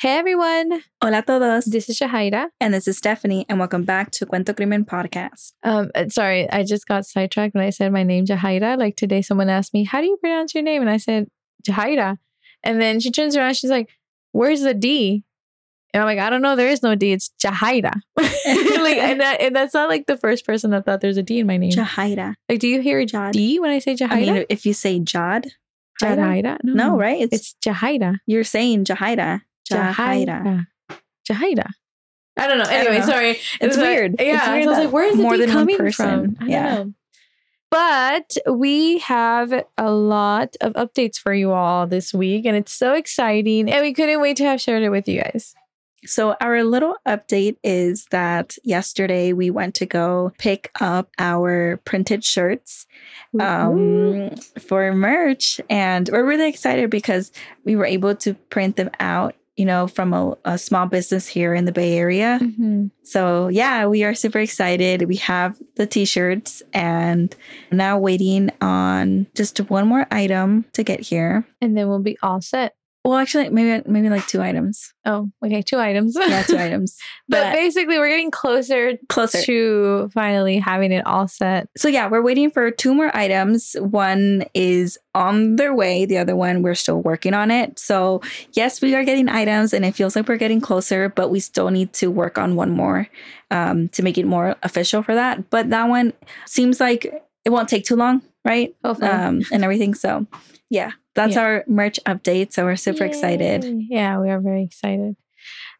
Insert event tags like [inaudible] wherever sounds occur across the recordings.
Hey everyone, Hola a todos. this is Shahaira. And this is Stephanie, and welcome back to Cuento Crimen Podcast. Um, uh, sorry, I just got sidetracked when I said my name, Jahaira. Like today, someone asked me, "How do you pronounce your name?" And I said, Jahaira. And then she turns around, she's like, "Where's the D?" And I'm like, "I don't know. There is no D. It's Jahaira." [laughs] like, and that, and that's not like the first person that thought there's a D in my name. Jahaira. like, do you hear Jad. D when I say Jahaira? I mean, if you say Jad, Jahaira? Jahaira? no, right? It's, It's Jahaira. you're saying Jahaira. Jahaira. Jahaira. I don't know. I don't Anyway, know. sorry. It's like- weird. Yeah. It's weird I was like, where is the more D than one coming person- from? Yeah. know. But we have a lot of updates for you all this week, and it's so exciting. And we couldn't wait to have shared it with you guys. So, our little update is that yesterday we went to go pick up our printed shirts um, for merch. And we're really excited because we were able to print them out, you know, from a, a small business here in the Bay Area. Mhm. So, yeah, we are super excited. We have the t shirts and now waiting on just one more item to get here. And then we'll be all set. Well, actually, maybe maybe like two items. Oh, okay. Two items. Yeah, two [laughs] items. But, But basically, we're getting closer, closer. to finally having it all set. So yeah, we're waiting for two more items. One is on their way. The other one we're still working on it. So yes, we are getting items, and it feels like we're getting closer, but we still need to work on one more um, to make it more official for that. But that one seems like it won't take too long, right? Um, and everything. So yeah, that's Yeah. our merch update. So we're super excited. Yeah, we are very excited.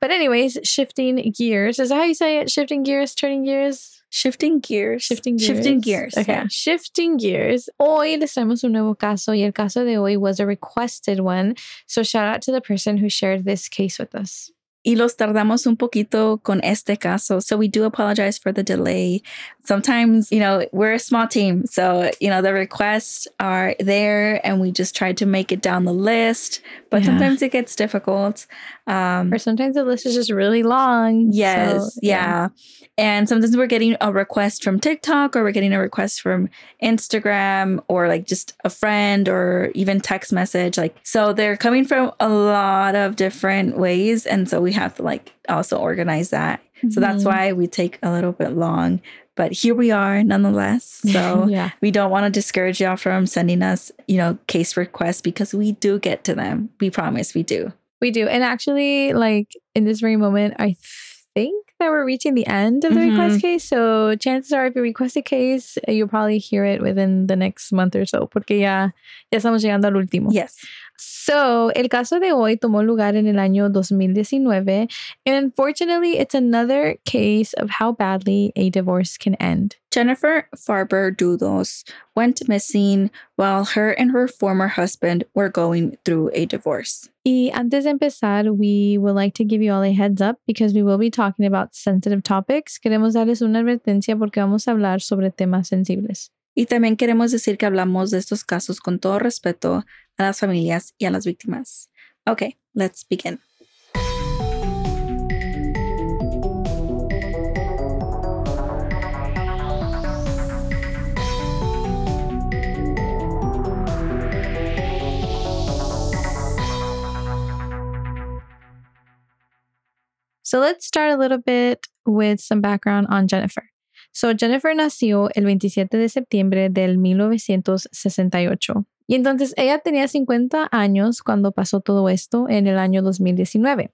But anyways, shifting gears. Is that how you say it? Shifting gears, turning gears, Shifting gears. shifting gears. Shifting gears. Okay, yeah. shifting gears. Hoy les traemos un nuevo caso y el caso de hoy was a requested one. So shout out to the person who shared this case with us. Y los tardamos un poquito con este caso. So we do apologize for the delay. Sometimes, you know, we're a small team. So, you know, the requests are there and we just try to make it down the list. But Yeah. sometimes it gets difficult. Um, Or sometimes the list is just really long. yes. so, yeah. And sometimes we're getting a request from TikTok or we're getting a request from Instagram or like just a friend or even text message. Like, so they're coming from a lot of different ways. And so we have to like also organize that. So that's Mhm. why we take a little bit long. But here we are nonetheless. [laughs] So yeah. we don't want to discourage y'all from sending us, you know, case requests because we do get to them. We promise we do. We do. And actually, like in this very moment, I think that we're reaching the end of the Mhm. request case. So chances are, if you request a case, you'll probably hear it within the next month or so, porque ya, ya estamos llegando al último. Yes. So, el caso de hoy tomó lugar en el año 2019. And unfortunately, it's another case of how badly a divorce can end. Jennifer Farber Dulos went missing while her and her former husband were going through a divorce. Y antes de empezar, we would like to give you all a heads up because we will be talking about sensitive topics. Queremos darles una advertencia porque vamos a hablar sobre temas sensibles. Y también queremos decir que hablamos de estos casos con todo respeto a las familias y a las víctimas. Okay, let's begin. So let's start a little bit with some background on Jennifer. So Jennifer nació el 27 de septiembre del 1968. Y entonces ella tenía 50 años cuando pasó todo esto en el año 2019.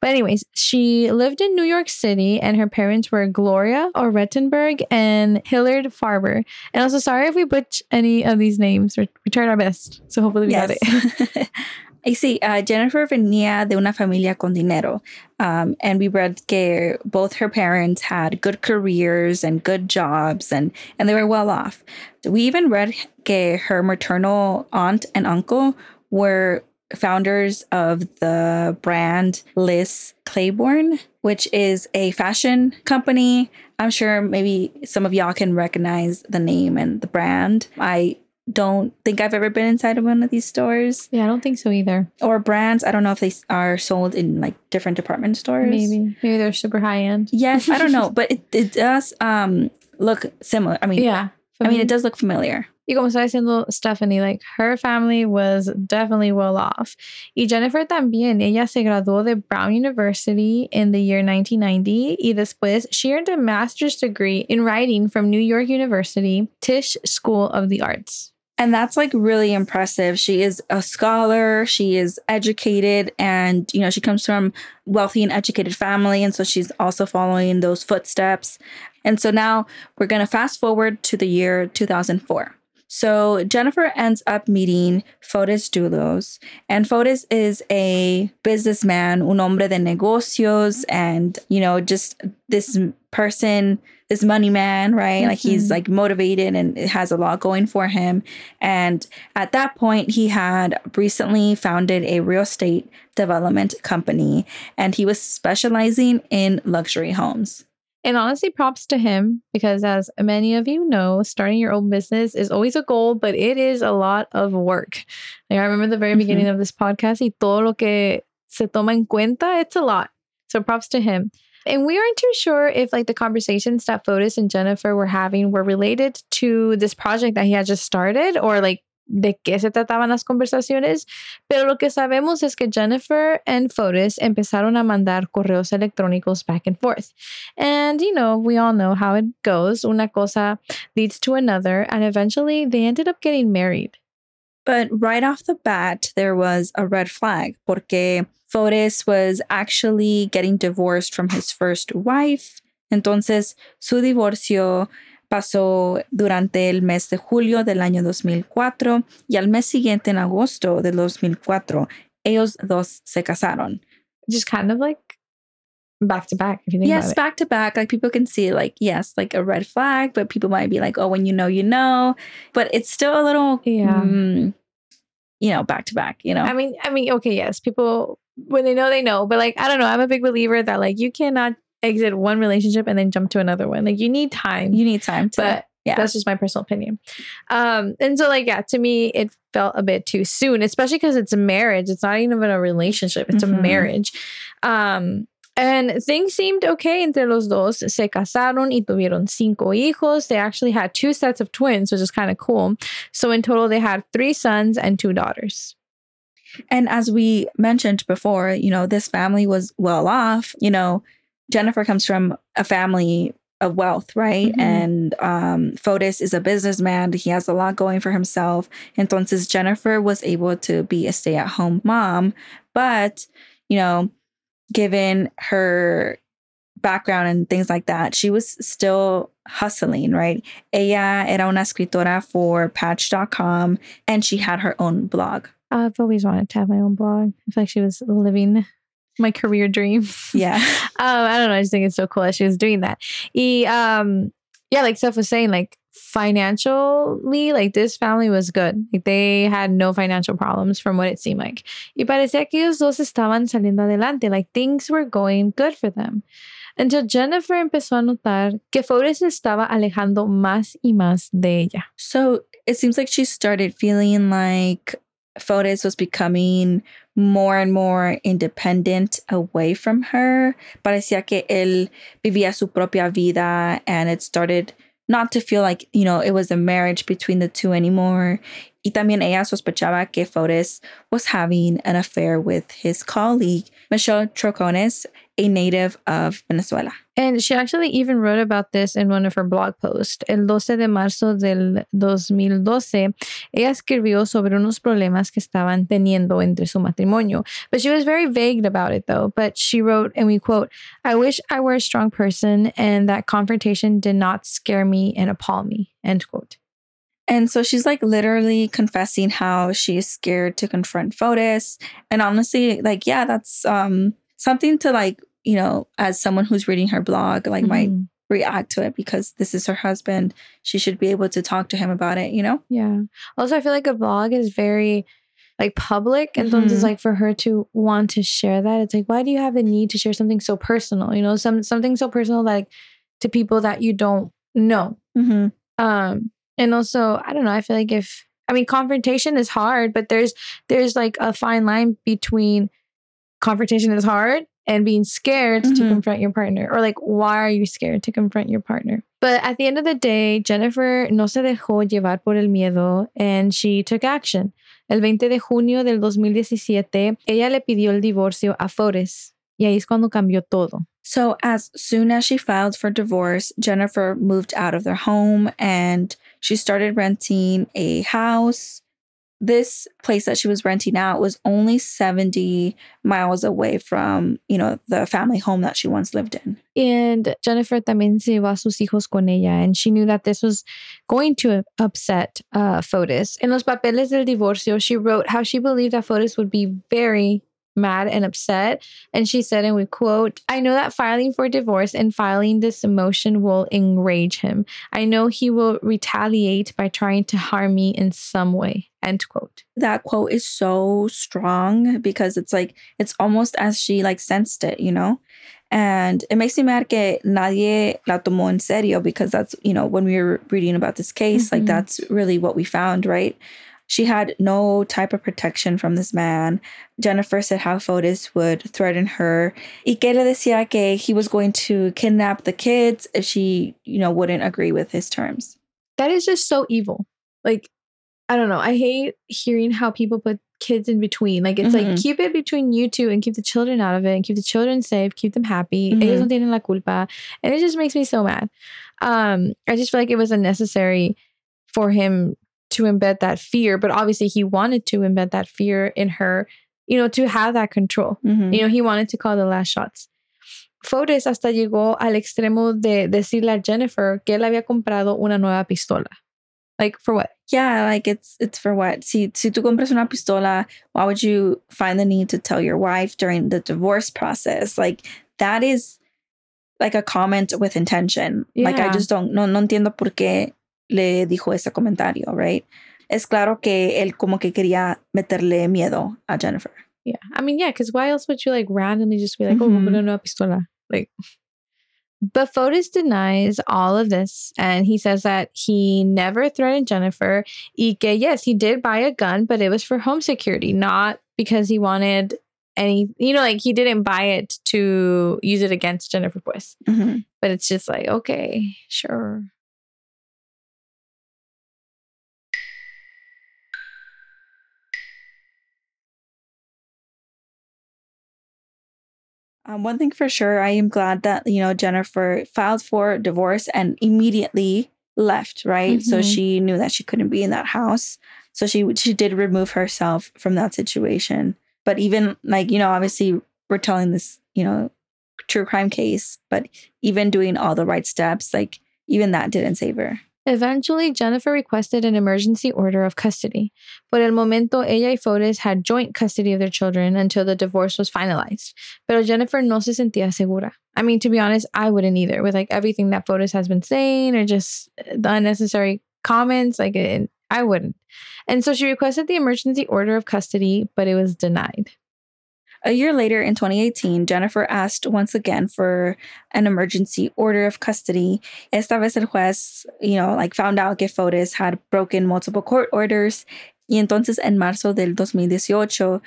But anyways, she lived in New York City and her parents were Gloria Orettenberg and Hilliard Farber. And also sorry if we butch any of these names. We we tried our best. So hopefully we got it. [laughs] [laughs] y sí, uh, Jennifer venía de una familia con dinero. Um, and we read que both her parents had good careers and good jobs and, and they were well off. We even read que her maternal aunt and uncle were founders of the brand Liz Claiborne, which is a fashion company. I'm sure maybe some of y'all can recognize the name and the brand. I don't think I've ever been inside of one of these stores Yeah, I don't think so either. or brands. I don't know if they are sold in like different department stores. Maybe. Maybe they're super high end. Yes, I don't know, but it, it does um look similar. I mean, Yeah. I mean, it does look familiar. Y como está diciendo Stephanie, like her family was definitely well off. Y Jennifer también, ella se graduó de Brown University in the year 1990 y después she earned a master's degree in writing from New York University Tisch School of the Arts. And that's like really impressive. She is a scholar, she is educated, and you know, she comes from wealthy and educated family. And so she's also following those footsteps. And so now we're gonna fast forward to the year 2004. So Jennifer ends up meeting Fotis Dulos, and Fotis is a businessman, un hombre de negocios, and you know, just this person, this money man, right? Mm-hmm. Like he's like motivated and has a lot going for him. And at that point, he had recently founded a real estate development company, and he was specializing in luxury homes. And honestly, props to him because, as many of you know, starting your own business is always a goal, but it is a lot of work. Like I remember the very mm-hmm. beginning of this podcast, y todo lo que se toma en cuenta, it's a lot. So props to him. And we aren't too sure if like the conversations that Fotis and Jennifer were having were related to this project that he had just started or like de qué se trataban las conversaciones, pero lo que sabemos es que Jennifer and Fotis empezaron a mandar correos electrónicos back and forth. And, you know, we all know how it goes. Una cosa leads to another, and eventually they ended up getting married. But right off the bat, there was a red flag porque Fotis was actually getting divorced from his first wife. Entonces, su divorcio pasó durante el mes de julio del año 2004 y al mes siguiente, en agosto del 2004, ellos dos se casaron. Just kind of like back to back. If you think yes, back to back. Like people can see, like yes, like a red flag, but people might be like, "Oh, when you know, you know." But it's still a little, yeah, mm, you know, back to back. You know, I mean, I mean, okay, yes, people when they know, they know. But like, I don't know. I'm a big believer that like you cannot exit one relationship and then jump to another one. Like you need time. You need time. To, but yeah, that's just my personal opinion. Um, and so like yeah, to me it felt a bit too soon, especially because it's a marriage. It's not even a relationship. It's mm-hmm. a marriage. Um, and things seemed okay entre los dos. Se casaron y tuvieron cinco hijos. They actually had two sets of twins, which is kind of cool. So in total, they had three sons and two daughters. And as we mentioned before, you know, this family was well off. You know, Jennifer comes from a family of wealth, right? Mm-hmm. And um, Fotis is a businessman. He has a lot going for himself. Entonces, Jennifer was able to be a stay at home mom. But, you know, given her background and things like that, she was still hustling, right? Ella era una escritora for Patch.com and she had her own blog. I've always wanted to have my own blog. I feel like she was living my career dream. Yeah. [laughs] um, I don't know. I just think it's so cool that she was doing that. Y, um, yeah, like Steph was saying, like financially, like this family was good. Like they had no financial problems from what it seemed like. Y parecía que ellos dos estaban saliendo adelante. Like things were going good for them. Until Jennifer empezó a notar que Fotis estaba alejando más y más de ella. So it seems like she started feeling like Fotis was becoming more and more independent away from her. Parecía que él vivía su propia vida and it started not to feel like, you know, it was a marriage between the two anymore. Y también ella sospechaba que Fotis was having an affair with his colleague, Michelle Troconis, a native of Venezuela. And she actually even wrote about this in one of her blog posts. El 12 de marzo del 2012, ella escribió sobre unos problemas que estaban teniendo entre su matrimonio. But she was very vague about it though. But she wrote, and we quote, I wish I were a strong person and that confrontation did not scare me and appall me, end quote. And so she's like literally confessing how she's scared to confront Fotis. And honestly, like, yeah, that's um something to like, you know, as someone who's reading her blog, like mm-hmm. might react to it because this is her husband. She should be able to talk to him about it, you know? Yeah. Also, I feel like a blog is very like public. And mm-hmm. it's like for her to want to share that, it's like, why do you have the need to share something so personal? You know, some something so personal like to people that you don't know. Mm-hmm. Um, and also, I don't know, I feel like if I mean confrontation is hard, but there's there's like a fine line between confrontation is hard and being scared mm-hmm. to confront your partner or like why are you scared to confront your partner But at the end of the day, Jennifer no se dejó llevar por el miedo and she took action. El 20 de junio del 2017, ella le pidió el divorcio a flores y ahí es cuando cambió todo. So, as soon as she filed for divorce, Jennifer moved out of their home and she started renting a house. This place that she was renting out was only 70 miles away from, you know, the family home that she once lived in. And Jennifer también se llevó a sus hijos con ella, and she knew that this was going to upset uh, Fotis. En los papeles del divorcio, she wrote how she believed that Fotis would be very mad and upset. And she said, and we quote, I know that filing for divorce and filing this motion will enrage him. I know he will retaliate by trying to harm me in some way. End quote. That quote is so strong because it's like, it's almost as she like sensed it, you know? And it makes me mad que nadie la tomó en serio because that's, you know, when we were reading about this case, mm-hmm. like that's really what we found, right? She had no type of protection from this man. Jennifer said how Fotis would threaten her. Y que le decía que he was going to kidnap the kids if she, you know, wouldn't agree with his terms. That is just so evil. Like, I don't know. I hate hearing how people put kids in between. Like it's mm-hmm. like keep it between you two and keep the children out of it and keep the children safe, keep them happy. Mm-hmm. Ellos no tienen la culpa. And it just makes me so mad. Um, I just feel like it was unnecessary for him to embed that fear, but obviously he wanted to embed that fear in her, you know, to have that control. Mm-hmm. You know, he wanted to call the last shots. Fotis hasta llegó al extremo de decirle a Jennifer que él había comprado una nueva pistola. Like for what? Yeah, like it's it's for what? Si si tú compras una pistola, why would you find the need to tell your wife during the divorce process? Like that is like a comment with intention. Yeah. Like I just don't no no entiendo por qué le dijo ese comentario, right? Es claro que él como que quería meterle miedo a Jennifer. Yeah. I mean, yeah, because why else would you like randomly just be like, mm-hmm. oh, no, no, pistola? Like, but Fotis denies all of this and he says that he never threatened Jennifer. Y que, yes, he did buy a gun, but it was for home security, not because he wanted any, you know, like he didn't buy it to use it against Jennifer Boyce. Mm-hmm. But it's just like, okay, sure. Um, one thing for sure, I am glad that, you know, Jennifer filed for divorce and immediately left, right? Mm-hmm. So she knew that she couldn't be in that house. So she she did remove herself from that situation. But even like, you know, obviously we're telling this, you know, true crime case, but even doing all the right steps, like even that didn't save her. Eventually, Jennifer requested an emergency order of custody. Por el momento, ella y Fotis had joint custody of their children until the divorce was finalized. Pero Jennifer no se sentía segura. I mean, to be honest, I wouldn't either with like everything that Fotis has been saying or just the unnecessary comments. Like, it, I wouldn't. And so she requested the emergency order of custody, but it was denied. A year later, in 2018, Jennifer asked once again for an emergency order of custody. Esta vez el juez, you know, like found out que Fotis had broken multiple court orders. Y entonces, en marzo del 2018,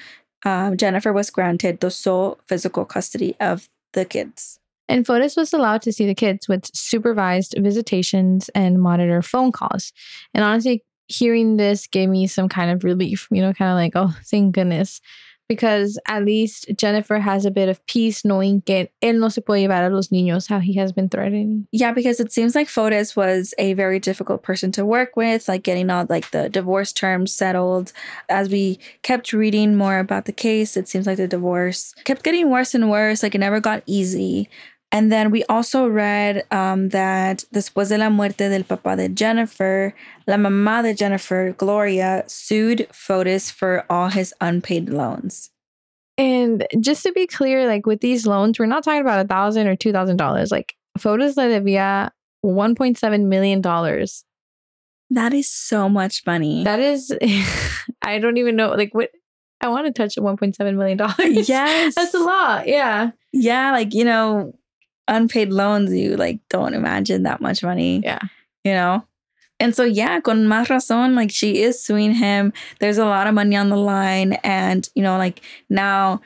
um, Jennifer was granted the sole physical custody of the kids. And Fotis was allowed to see the kids with supervised visitations and monitor phone calls. And honestly, hearing this gave me some kind of relief, you know, kind of like, oh, thank goodness because at least Jennifer has a bit of peace knowing que él no se puede llevar a los niños how he has been threatening. Yeah, because it seems like Fotis was a very difficult person to work with, like getting all like the divorce terms settled. As we kept reading more about the case, it seems like the divorce kept getting worse and worse, like it never got easy. And then we also read um, that después de la muerte del papá de Jennifer, la mamá de Jennifer, Gloria, sued Fotis for all his unpaid loans. And just to be clear, like with these loans, we're not talking about a thousand or two thousand dollars. Like Fotis le debía one point seven million dollars. That is so much money. That is, [laughs] I don't even know. Like what? I want to touch one point seven million dollars. Yes, [laughs] that's a lot. Yeah, yeah. Like you know, unpaid loans, you like don't imagine that much money. Yeah. You know? And so, yeah, con más razón, like she is suing him. There's a lot of money on the line. And, you know, like now,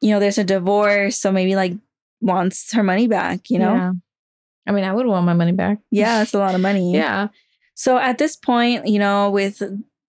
you know, there's a divorce. So maybe like wants her money back, you know? Yeah. I mean, I would want my money back. Yeah, it's a lot of money. [laughs] Yeah. So at this point, you know, with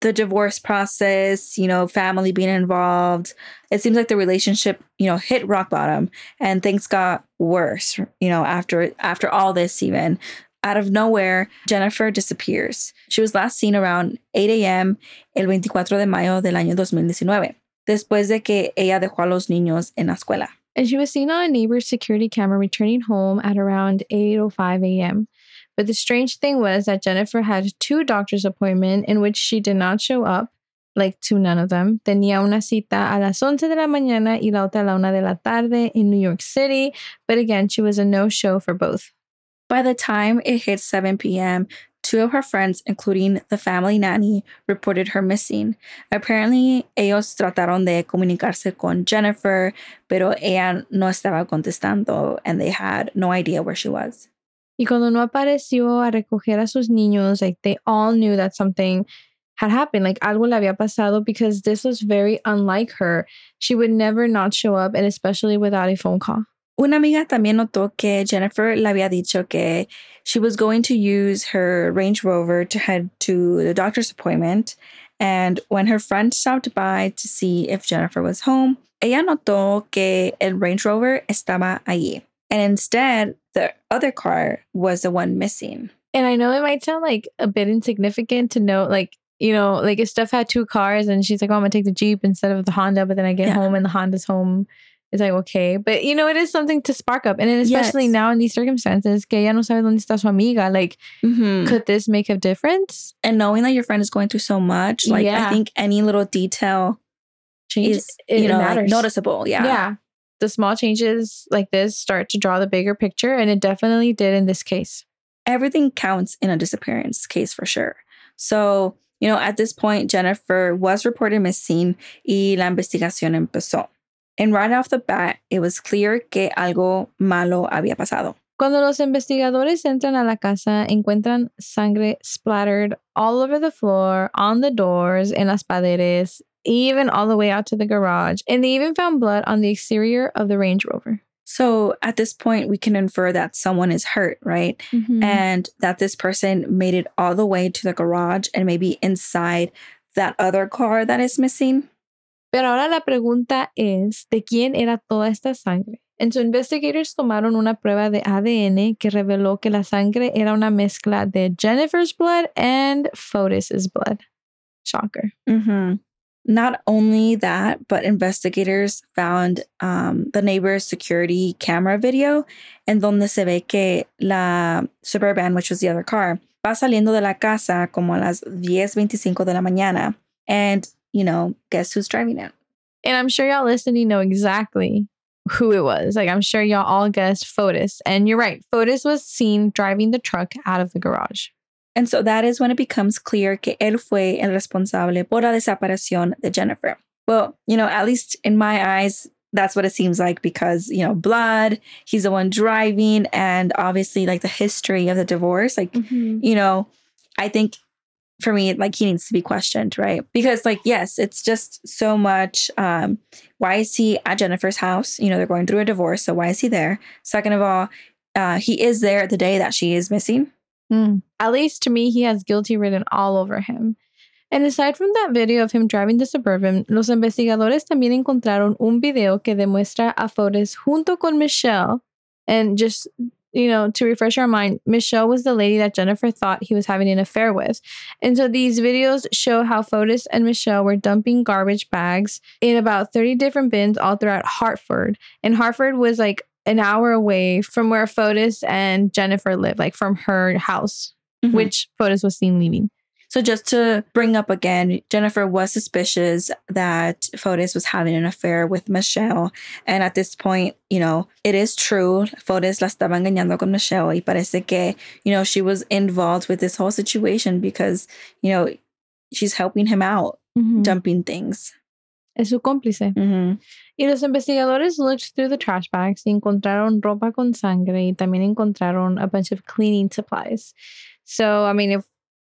the divorce process, you know, family being involved, it seems like the relationship, you know, hit rock bottom and things got worse, you know, after after all this even. Out of nowhere, Jennifer disappears. She was last seen around 8 a.m. el 24 de mayo del año 2019, después de que ella dejó a los niños en la escuela. And she was seen on a neighbor's security camera returning home at around 8:05 a.m. But the strange thing was that Jennifer had two doctor's appointments in which she did not show up, like to none of them. Tenía una cita a las 11 de la mañana y la otra a la una de la tarde in New York City, but again, she was a no-show for both. By the time it hit 7 p.m., two of her friends, including the family nanny, reported her missing. Apparently, ellos trataron de comunicarse con Jennifer, pero ella no estaba contestando and they had no idea where she was. Y cuando no apareció a recoger a sus niños, like they all knew that something had happened, like algo le había pasado because this was very unlike her. She would never not show up, and especially without a phone call. Una amiga también notó que Jennifer le había dicho que she was going to use her Range Rover to head to the doctor's appointment. And when her friend stopped by to see if Jennifer was home, ella notó que el Range Rover estaba allí. And instead, the other car was the one missing. And I know it might sound like a bit insignificant to note, like, you know, like if Steph had two cars and she's like, oh, I'm gonna take the Jeep instead of the Honda, but then I get Yeah. home and the Honda's home. It's like, okay. But, you know, it is something to spark up. And then especially Yes. now in these circumstances, que ella no sabe dónde está su amiga. Like, Mm-hmm. could this make a difference? And knowing that your friend is going through so much, like Yeah. I think any little detail Change is, you know, like, noticeable. Yeah. yeah. The small changes like this start to draw the bigger picture. And it definitely did in this case. everything counts in a disappearance case for sure. So, you know, at this point, Jennifer was reported missing y la investigación empezó. And right off the bat, it was clear que algo malo había pasado. Cuando los investigadores entran a la casa, encuentran sangre splattered all over the floor, on the doors, en las paredes, even all the way out to the garage. And they even found blood on the exterior of the Range Rover. So at this point, we can infer that someone is hurt, right? Mm. And that this person made it all the way to the garage and maybe inside that other car that is missing. Pero ahora la pregunta es, ¿de quién era toda esta sangre? En su investigators tomaron una prueba de ADN que reveló que la sangre era una mezcla de Jennifer's blood and Fotis's blood. Shocker. Mm-hmm. Not only that, but investigators found um, the neighbor's security camera video en donde se ve que la Suburban, which was the other car, va saliendo de la casa como a las 10.25 de la mañana. And, you know, guess who's driving it? And I'm sure y'all listening know exactly who it was. Like, I'm sure y'all all guessed Fotis. And you're right, Fotis was seen driving the truck out of the garage. And so that is when it becomes clear que él fue el responsable por la desaparición de Jennifer. Well, you know, at least in my eyes, that's what it seems like because, you know, blood, he's the one driving, and obviously, like the history of the divorce, like, you know, I think for me, like he needs to be questioned, right? Because, like, yes, it's just so much. Um, why is he at Jennifer's house? You know, they're going through a divorce, so why is he there? Second of all, uh, he is there the day that she is missing. Mm. At least to me, he has guilty written all over him. And aside from that video of him driving the Suburban, los investigadores también encontraron un video que demuestra a Fotis junto con Michelle. And just, you know, to refresh our mind, Michelle was the lady that Jennifer thought he was having an affair with. And so these videos show how Fotis and Michelle were dumping garbage bags in about 30 different bins all throughout Hartford. And Hartford was like an hour away from where Fotis and Jennifer lived, like from her house, Mhm. which Fotis was seen leaving. So just to bring up again, Jennifer was suspicious that Fotis was having an affair with Michelle. And at this point, you know, it is true. Fotis la estaba engañando con Michelle. Y parece que, you know, she was involved with this whole situation because, you know, she's helping him out, Mm. dumping things. Es su cómplice. Mhm. Y los investigadores looked through the trash bags y encontraron ropa con sangre y también encontraron a bunch of cleaning supplies. So, I mean, if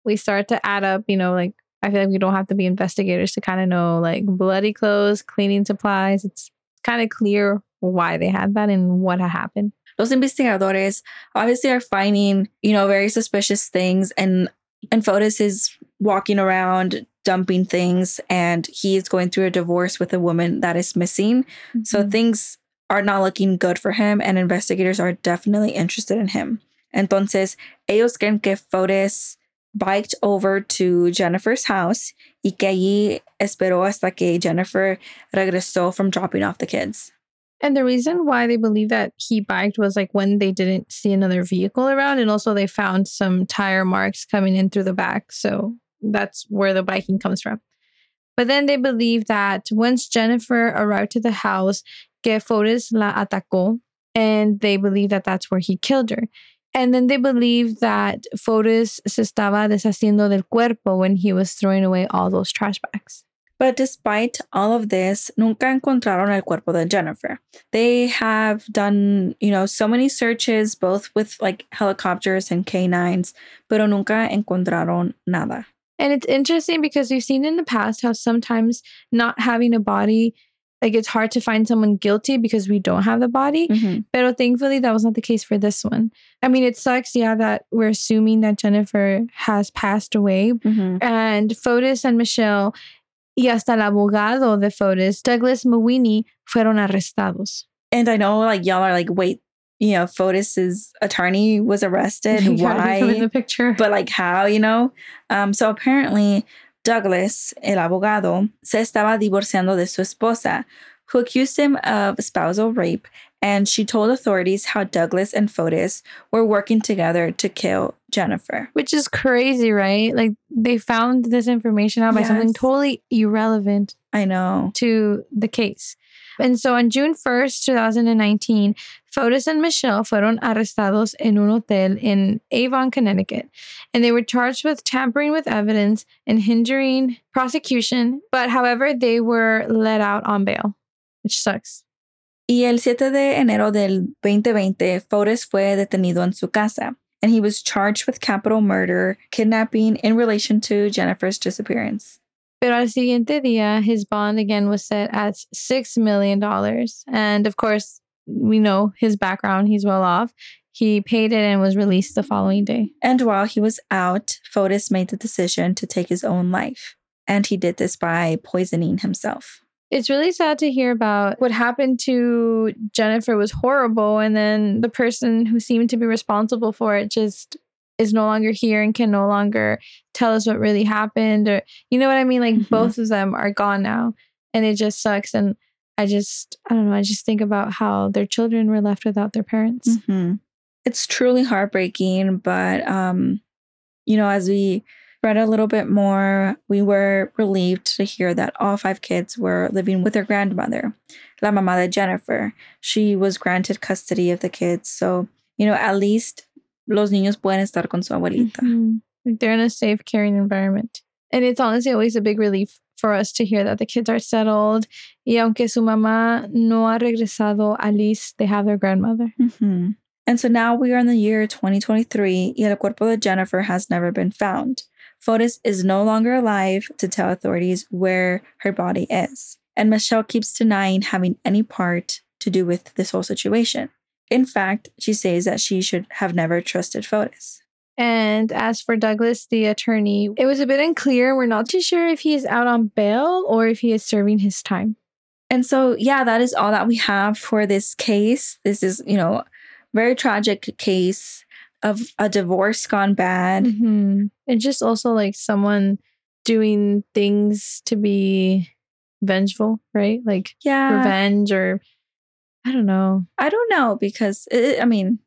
we start to add up, you know, like, I feel like we don't have to be investigators to kind of know like bloody clothes, cleaning supplies. It's kind of clear why they had that and what happened. Los investigadores obviously are finding, you know, very suspicious things and and Fotis is walking around dumping things and he is going through a divorce with a woman that is missing. Mm-hmm. So things are not looking good for him and investigators are definitely interested in him. Entonces, ellos creen que Fotis biked over to Jennifer's house y que allí esperó hasta que Jennifer regresó from dropping off the kids. And the reason why they believe that he biked was like when they didn't see another vehicle around, and also they found some tire marks coming in through the back. So that's where the biking comes from. But then they believe that once Jennifer arrived to the house, que Fotis la atacó, and they believe that that's where he killed her. And then they believe that Fotis se estaba deshaciendo del cuerpo when he was throwing away all those trash bags. But despite all of this, nunca encontraron el cuerpo de Jennifer. They have done, you know, so many searches, both with like helicopters and canines, pero nunca encontraron nada. And it's interesting because we've seen in the past how sometimes not having a body like it's hard to find someone guilty because we don't have the body. Mm-hmm. But thankfully, that was not the case for this one. I mean, it sucks, yeah, that we're assuming that Jennifer has passed away. Mm-hmm. And Fotis and Michelle y hasta el abogado de Fotis, Douglas Mawhinney, fueron arrestados. And I know, like, y'all are like, wait, you know, Fotis's attorney was arrested. [laughs] Why? in the picture. But like, how? You know. Um. So apparently, Douglas, el abogado, se estaba divorciando de su esposa, who accused him of spousal rape, and she told authorities how Douglas and Fotis were working together to kill Jennifer. Which is crazy, right? Like they found this information out by yes. something totally irrelevant. I know. To the case. And so on June 1st, 2019, Fotis and Michelle fueron arrestados en un hotel in Avon, Connecticut. And they were charged with tampering with evidence and hindering prosecution. But however, they were let out on bail, which sucks. Y el 7 de enero del 2020, Fotis fue detenido en su casa. And he was charged with capital murder, kidnapping in relation to Jennifer's disappearance. Pero al siguiente día, his bond again was set at $6 million. And of course, we know his background, he's well off. He paid it and was released the following day. And while he was out, Fotis made the decision to take his own life. And he did this by poisoning himself. It's really sad to hear about what happened to Jennifer was horrible. And then the person who seemed to be responsible for it just is no longer here and can no longer tell us what really happened or you know what I mean like mm-hmm. both of them are gone now and it just sucks and I just I don't know I just think about how their children were left without their parents. Mm-hmm. It's truly heartbreaking but um you know as we read a little bit more we were relieved to hear that all five kids were living with their grandmother La Mamá de Jennifer. She was granted custody of the kids so you know at least los niños pueden estar con su abuelita. Mm-hmm. They're in a safe, caring environment. And it's honestly always a big relief for us to hear that the kids are settled. Y aunque su mamá no ha regresado, at least they have their grandmother. Mm-hmm. And so now we are in the year 2023 y el cuerpo de Jennifer has never been found. Fotis is no longer alive to tell authorities where her body is. And Michelle keeps denying having any part to do with this whole situation. In fact, she says that she should have never trusted Fotis. And as for Douglas, the attorney, it was a bit unclear. We're not too sure if he is out on bail or if he is serving his time. And so, yeah, that is all that we have for this case. This is, you know, very tragic case of a divorce gone bad. Mm-hmm. And just also like someone doing things to be vengeful, right? Like yeah. revenge or I don't know. I don't know because it, I mean,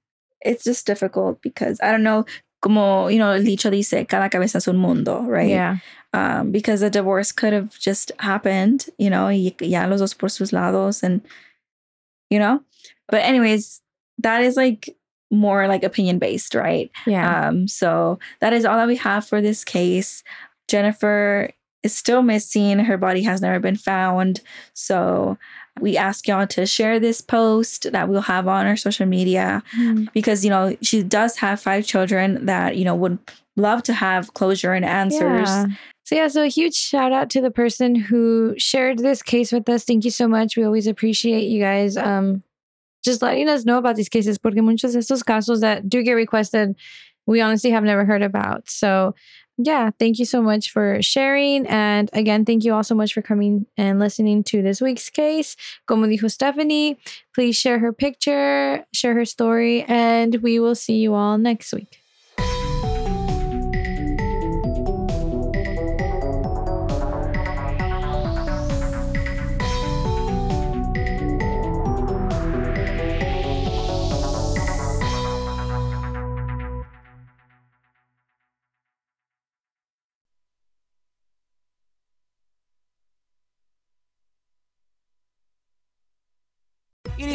it's just difficult because I don't know. Como, you know, el dicho dice, cada cabeza es un mundo, right? Yeah. Um, because a divorce could have just happened, you know, y ya los dos por sus lados and, you know? But anyways, that is like more like opinion based, right? Yeah. Um, so that is all that we have for this case. Jennifer is still missing. Her body has never been found. So we ask y'all to share this post that we'll have on our social media mm. because, you know, she does have five children that, you know, would love to have closure and answers. Yeah. So, yeah, so a huge shout out to the person who shared this case with us. Thank you so much. We always appreciate you guys um, just letting us know about these cases porque muchos de estos casos that do get requested, we honestly have never heard about. So, yeah, thank you so much for sharing. And again, thank you all so much for coming and listening to this week's case. Como dijo Stephanie, please share her picture, share her story, and we will see you all next week.